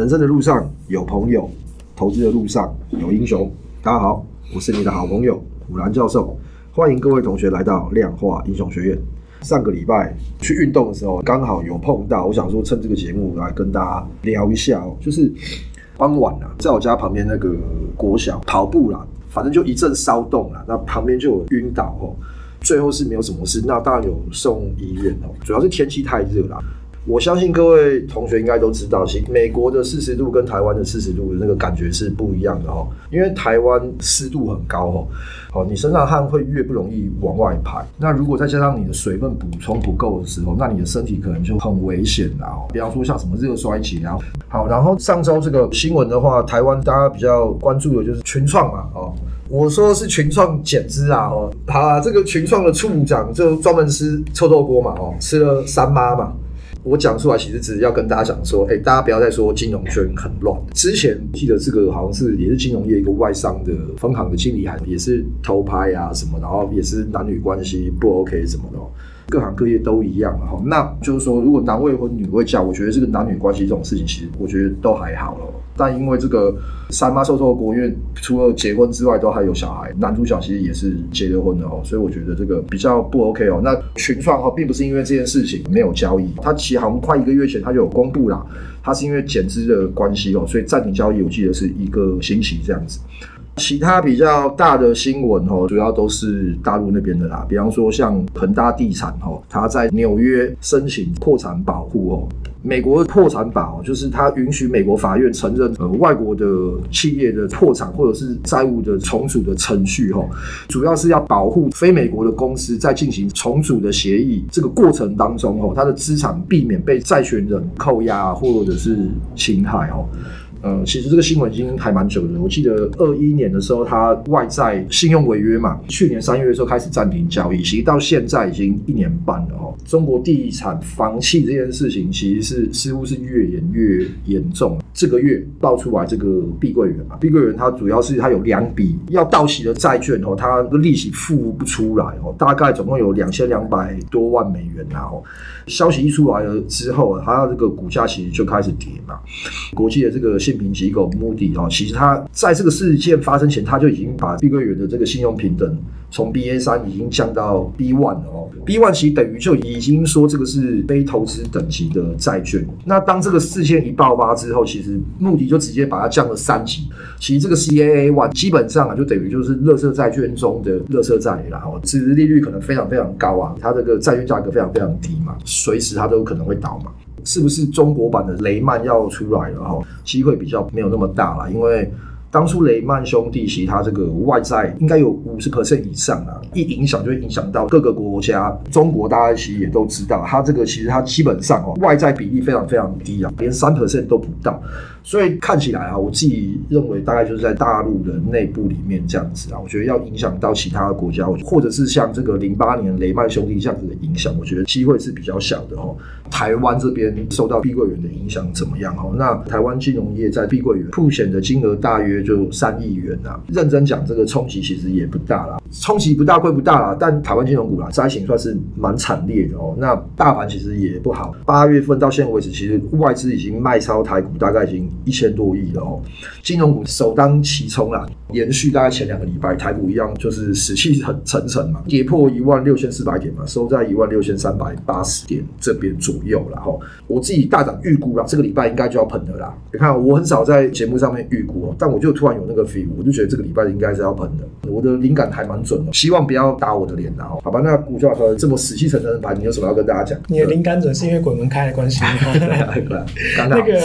人生的路上有朋友，投资的路上有英雄。大家好，我是你的好朋友虎兰教授，欢迎各位同学来到量化英雄学院。上个礼拜去运动的时候，刚好有碰到，我想说趁这个节目来跟大家聊一下哦，就是傍晚啊，在我家旁边那个国小跑步啦，反正就一阵骚动啦，那旁边就有晕倒哦，最后是没有什么事，那当然有送医院哦，主要是天气太热了。我相信各位同学应该都知道，其实美国的四十度跟台湾的四十度的那个感觉是不一样的哦。因为台湾湿度很高哦，哦，你身上汗会越不容易往外排。那如果再加上你的水分补充不够的时候，那你的身体可能就很危险了哦。比方说像什么热衰竭啊。好，然后上周这个新闻的话，台湾大家比较关注的就是群创嘛哦。我说的是群创减资啊哦，好啊，这个群创的处长就专门吃臭豆腐嘛哦，吃了三妈嘛。我讲出来其实只是要跟大家讲说，哎、大家不要再说金融圈很乱。之前记得这个好像是也是金融业一个外商的分行的经理，还也是偷拍啊什么，然后也是男女关系不 OK 什么的。各行各业都一样哈。那就是说，如果男未婚女未嫁，我觉得这个男女关系这种事情，其实我觉得都还好了。但因为这个三妈臭臭锅，因为除了结婚之外都还有小孩，男主角其实也是结了婚的哦，所以我觉得这个比较不 OK 哦。那群创哈，并不是因为这件事情没有交易，他其实好像快一个月前他就有公布了，他是因为减资的关系哦，所以暂停交易，我记得是一个星期这样子。其他比较大的新闻哦，主要都是大陆那边的啦，比方说像恒大地产哦，他在纽约申请破产保护哦。美国破产法哦，就是它允许美国法院承认呃外国的企业的破产或者是债务的重组的程序哈，主要是要保护非美国的公司在进行重组的协议这个过程当中哦，它的资产避免被债权人扣押或者是侵害哦。呃，其实这个新闻已经还蛮久的。我记得二一年的时候，它外债信用违约嘛，去年三月的时候开始暂停交易，其实到现在已经一年半了哦。中国地产房企这件事情，其实是似乎是越演越严重。这个月爆出来这个碧桂园嘛，碧桂园它主要是它有两笔要到期的债券哦，它的利息付不出来哦，大概总共有两千两百多万美元啊。哦，消息一出来了之后，它这个股价其实就开始跌嘛。国际的这个。信评机构目的啊，其实他在这个事件发生前，他就已经把碧桂园的这个信用评等从 BA 三已经降到 B one 了哦。B one 其实等于就已经说这个是非投资等级的债券。那当这个事件一爆发之后，其实目的就直接把它降了三级。其实这个 CAA one 基本上啊，就等于就是垃圾债券中的垃圾债了哦。殖利率可能非常非常高啊，它这个债券价格非常非常低嘛，随时它都有可能会倒嘛。是不是中国版的雷曼要出来了哈？机会比较没有那么大了，因为当初雷曼兄弟其实他这个外债应该有五十 percent 以上啊，一影响就会影响到各个国家。中国大家其实也都知道，它这个其实它基本上哦，外债比例非常非常低啊，连三 percent 都不到。所以看起来啊，我自己认为大概就是在大陆的内部里面这样子啊，我觉得要影响到其他的国家，或者是像这个零八年雷曼兄弟这样子的影响，我觉得机会是比较小的哦。台湾这边受到碧桂园的影响怎么样哦？那台湾金融业在碧桂园付险的金额大约就三亿元啊，认真讲这个冲击其实也不大啦，冲击不大归不大啦，但台湾金融股啦灾情算是蛮惨烈的哦。那大盘其实也不好，八月份到现在为止，其实外资已经卖超台股大概已经。一千多亿了哦，金融股首当其冲啦，延续大概前两个礼拜，台股一样就是死气很沉沉嘛，跌破一万六千四百点嘛，收在一万六千三百八十点这边左右了哈。我自己大胆预估啦，这个礼拜应该就要喷的啦。你看，我很少在节目上面预估哦，但我就突然有那个 feel，我就觉得这个礼拜应该是要喷的。我的灵感还蛮准的，希望不要打我的脸啦。好吧，那股价说这么死气沉沉的盘，你有什么要跟大家讲？你的灵感准是因为鬼门开的关系。那个，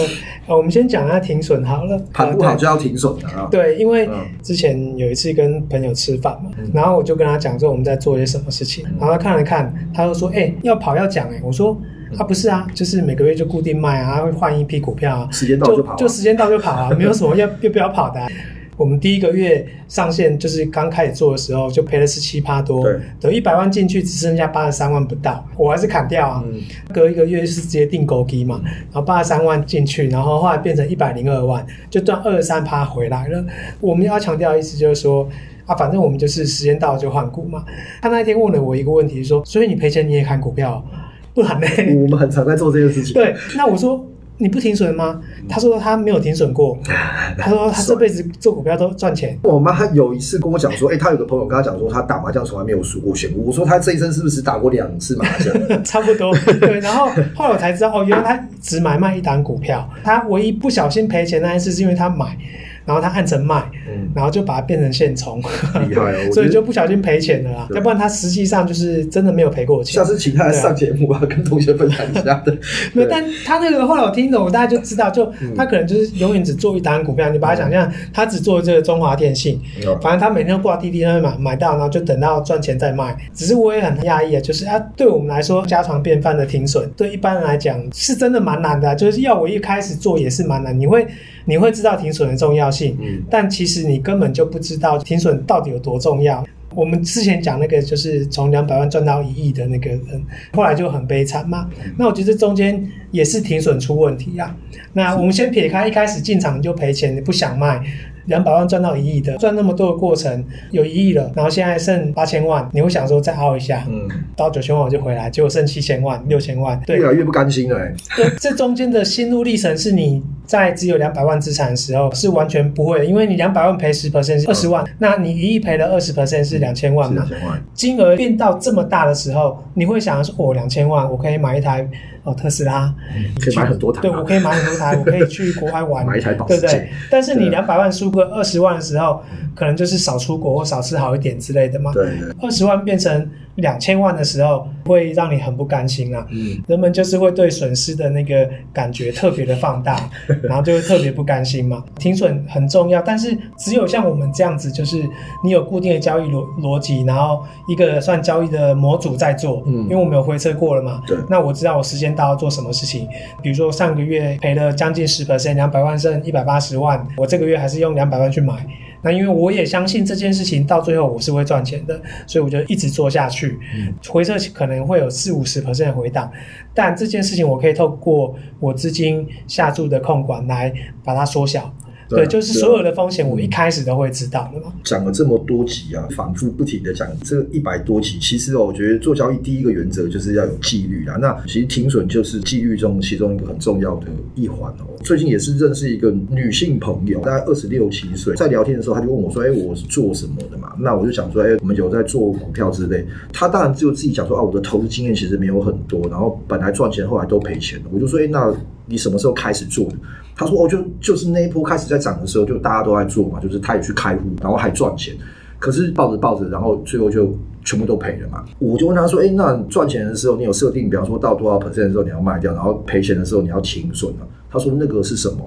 呃，我们先讲。下停损好了，盘不好就要停损的啊。对，因为之前有一次跟朋友吃饭嘛，嗯、然后我就跟他讲说我们在做些什么事情，嗯、然后他看了看，他就说：“哎、欸，要跑要讲哎。”我说：“啊，不是啊，就是每个月就固定卖啊，会换一批股票啊，时间到就跑、啊就，就时间到就跑啊，没有什么要要不要跑的、啊。”我们第一个月上线就是刚开始做的时候，就赔了十七趴多，对，等一百万进去只剩下八十三万不到，我还是砍掉啊。嗯、隔一个月是直接定勾机嘛，然后八十三万进去，然后后来变成一百零二万，就赚二十三趴回来了。我们要强调的意思就是说啊，反正我们就是时间到了就换股嘛。他那一天问了我一个问题说，说所以你赔钱你也砍股票，不然呢？我们很常在做这件事情。对，那我说。你不停损吗？他说他没有停损过，他说他这辈子做股票都赚钱。我妈有一次跟我讲说，哎、欸，他有个朋友跟他讲说，他打麻将从来没有输过钱。我说他这一生是不是打过两次麻将？差不多。对，然后后来我才知道，哦，原来他只买卖一档股票，他唯一不小心赔钱那一次是因为他买。然后他按成卖，嗯、然后就把它变成现充，厉害哦！所以就不小心赔钱了啦。要不然他实际上就是真的没有赔过钱。下次请他来上节目啊，跟同学分享一下的。没有，但他那个后来我听懂，大家就知道，就他可能就是永远只做一单股票。嗯、你把他想象，他只做这个中华电信，嗯、反正他每天都挂滴滴那边买，买到然后就等到赚钱再卖。只是我也很讶异啊，就是他对我们来说家常便饭的停损，对一般人来讲是真的蛮难的、啊。就是要我一开始做也是蛮难，你会你会知道停损的重要性。嗯，但其实你根本就不知道停损到底有多重要。我们之前讲那个就是从两百万赚到一亿的那个人，后来就很悲惨嘛。那我觉得中间也是停损出问题啊。那我们先撇开一开始进场就赔钱，你不想卖。两百万赚到一亿的，赚那么多的过程有一亿了，然后现在剩八千万，你会想说再熬一下，嗯，到九千万我就回来，结果剩七千万、六千万，对，越来越不甘心了。对，这中间的心路历程是你在只有两百万资产的时候是完全不会的，因为你两百万赔十 percent 是二十万，嗯、那你一亿赔了二十 percent 是两千万嘛，金额变到这么大的时候，你会想说，我，两千万我可以买一台。哦，特斯拉，你可以买很多台。对，我可以买很多台，我可以去国外玩，买一台保，对不对？但是你两百万输个二十万的时候，可能就是少出国或少吃好一点之类的嘛。对，二十万变成两千万的时候，会让你很不甘心啊。嗯，人们就是会对损失的那个感觉特别的放大，然后就会特别不甘心嘛。停损很重要，但是只有像我们这样子，就是你有固定的交易逻逻辑，然后一个算交易的模组在做。嗯，因为我们有回测过了嘛。对，那我知道我时间。到要做什么事情？比如说上个月赔了将近十 percent，两百万剩一百八十万，我这个月还是用两百万去买。那因为我也相信这件事情到最后我是会赚钱的，所以我就一直做下去。嗯，回撤可能会有四五十 percent 的回档，但这件事情我可以透过我资金下注的控管来把它缩小。对，对，就是所有的风险，我一开始都会知道的嘛。讲了这么多集啊，反复不停的讲这一百多集，其实哦，我觉得做交易第一个原则就是要有纪律啊。那其实停损就是纪律中其中一个很重要的一环哦。最近也是认识一个女性朋友，大概二十六七岁，在聊天的时候，她就问我说：“哎，我是做什么的嘛？”那我就想说：“哎，我们有在做股票之类。”她当然就自己讲说：“啊，我的投资经验其实没有很多，然后本来赚钱，后来都赔钱了。”我就说：“哎，那你什么时候开始做的？”他说：“哦，就就是那一波开始在涨的时候，就大家都在做嘛，就是他也去开户，然后还赚钱。可是抱着抱着，然后最后就全部都赔了嘛。我就问他说：‘哎，那赚钱的时候，你有设定，比方说到多少 percent 的时候你要卖掉，然后赔钱的时候你要停损啊？’他说：‘那个是什么？’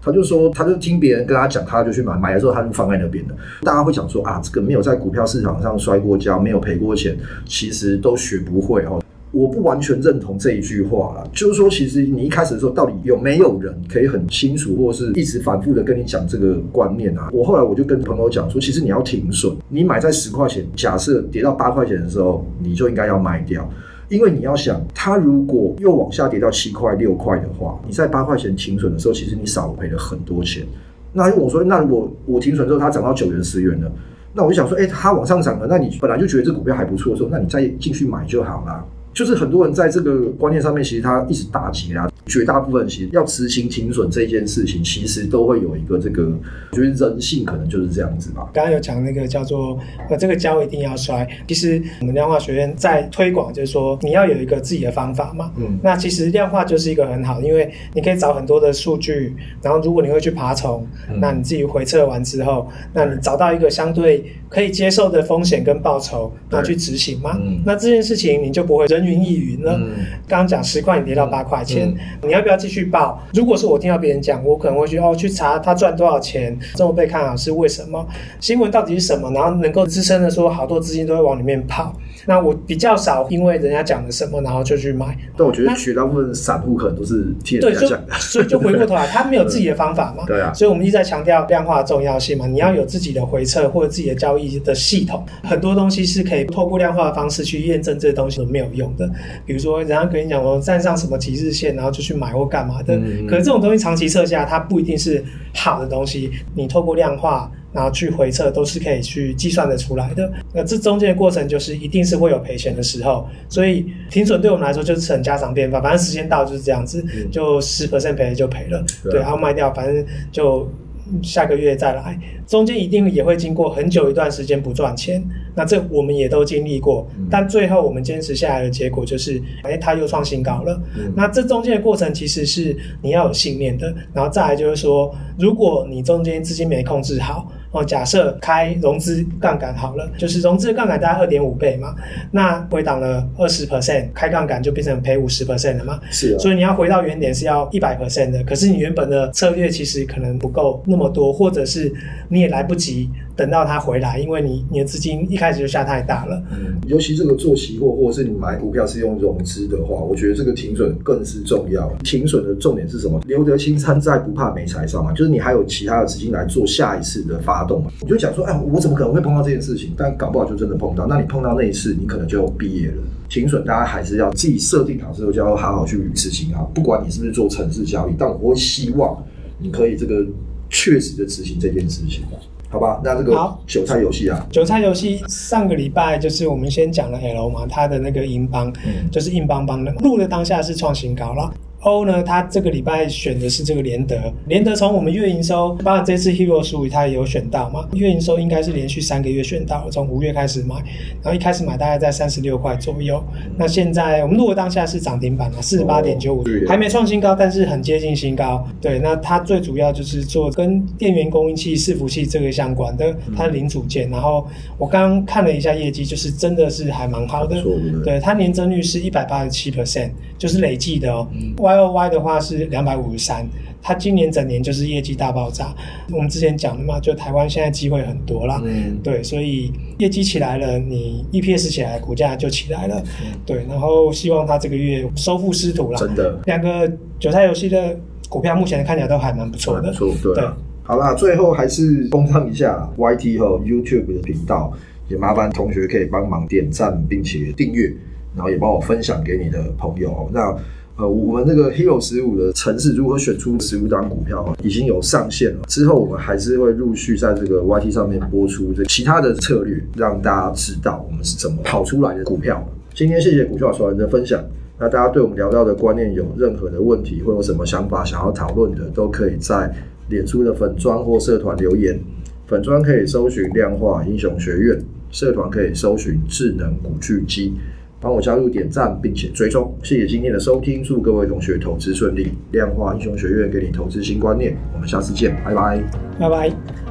他就说，他就听别人跟他讲，他就去买，买了之后他就放在那边的。大家会讲说啊，这个没有在股票市场上摔过跤，没有赔过钱，其实都学不会哦。”我不完全认同这一句话啦，就是说，其实你一开始的时候，到底有没有人可以很清楚，或是一直反复的跟你讲这个观念啊？我后来我就跟朋友讲说，其实你要停损，你买在十块钱，假设跌到八块钱的时候，你就应该要卖掉，因为你要想，它如果又往下跌到七块、六块的话，你在八块钱停损的时候，其实你少赔了很多钱。那我说，那如果我停损之后，它涨到九元、十元了，那我就想说，哎，它往上涨了，那你本来就觉得这股票还不错的时候，那你再进去买就好了。就是很多人在这个观念上面，其实他一直打结啊。绝大部分其实要执行停损这件事情，其实都会有一个这个，我觉得人性可能就是这样子吧。刚刚有讲那个叫做呃，这个胶一定要摔。其实我们量化学院在推广，就是说你要有一个自己的方法嘛。嗯。那其实量化就是一个很好，因为你可以找很多的数据，然后如果你会去爬虫，嗯、那你自己回测完之后，那你找到一个相对可以接受的风险跟报酬，然后去执行嘛。嗯。那这件事情你就不会人云亦云了。嗯。刚刚讲十块，你跌到八块钱。你要不要继续报？如果是我听到别人讲，我可能会去哦去查他赚多少钱，这么被看好是为什么？新闻到底是什么？然后能够支撑的说，好多资金都会往里面跑。那我比较少，因为人家讲了什么，然后就去买。但我觉得绝大部分散户可能都是听人家讲的，所以就回过头来，他没有自己的方法嘛。对啊。所以我们一直在强调量化的重要性嘛。你要有自己的回撤或者自己的交易的系统，很多东西是可以透过量化的方式去验证这些东西都没有用的。比如说，人家跟你讲我站上什么几日线，然后就去买或干嘛的。嗯。可是这种东西长期测下，它不一定是好的东西。你透过量化。然后去回测，都是可以去计算的出来的。那这中间的过程就是一定是会有赔钱的时候，所以停损对我们来说就是很家常便饭，反正时间到就是这样子，就十 percent 赔了就赔了，对，然后卖掉，反正就。下个月再来，中间一定也会经过很久一段时间不赚钱，那这我们也都经历过。但最后我们坚持下来的结果就是，哎，它又创新高了。那这中间的过程其实是你要有信念的，然后再来就是说，如果你中间资金没控制好。哦，假设开融资杠杆好了，就是融资杠杆大概二点五倍嘛，那回档了二十 percent，开杠杆就变成赔五十 percent 了嘛。是啊，所以你要回到原点是要一百 percent 的，可是你原本的策略其实可能不够那么多，或者是你也来不及。等到它回来，因为你你的资金一开始就下太大了。嗯，尤其这个做期货，或者是你买股票是用融资的话，我觉得这个停损更是重要。停损的重点是什么？留得青山在，不怕没柴烧嘛。就是你还有其他的资金来做下一次的发动嘛。你就想说，哎，我怎么可能会碰到这件事情？但搞不好就真的碰到。那你碰到那一次，你可能就毕业了。停损，大家还是要自己设定好之后，就要好好去执行啊。不管你是不是做城市交易，但我会希望你可以这个确实的执行这件事情。好吧，那这个韭菜游戏啊，韭菜游戏上个礼拜就是我们先讲了 L 嘛，它的那个英邦，嗯、就是硬邦邦的，录的当下是创新高了。O 呢，他这个礼拜选的是这个联德，联德从我们月营收，包括这次 Hero 十五，他也有选到嘛。月营收应该是连续三个月选到，从五月开始买，然后一开始买大概在三十六块左右。那现在我们如果当下是涨停板了，四十八点九五，还没创新高，但是很接近新高。对，那它最主要就是做跟电源供应器、伺服器这个相关的，它的零组件。然后我刚刚看了一下业绩，就是真的是还蛮好的。对，它年增率是一百八十七 percent，就是累计的哦。Y O Y 的话是两百五十三，它今年整年就是业绩大爆炸。我们之前讲的嘛，就台湾现在机会很多啦，嗯，对，所以业绩起来了，你 E P S 起来，股价就起来了，嗯，对。然后希望它这个月收复失土了，真的。两个韭菜游戏的股票目前看起来都还蛮不错的，错，对，对。好啦，最后还是工商一下 Y T 和 YouTube 的频道，也麻烦同学可以帮忙点赞并且订阅，然后也帮我分享给你的朋友。那呃，我们这个 Hero 十五的城市如何选出十五档股票已经有上线了。之后我们还是会陆续在这个 YT 上面播出这其他的策略，让大家知道我们是怎么跑出来的股票。今天谢谢股票小人的分享。那大家对我们聊到的观念有任何的问题，或有什么想法想要讨论的，都可以在脸书的粉专或社团留言。粉专可以搜寻量化英雄学院，社团可以搜寻智能古巨基。帮我加入点赞，并且追踪，谢谢今天的收听，祝各位同学投资顺利。量化英雄学院给你投资新观念，我们下次见，拜拜，拜拜。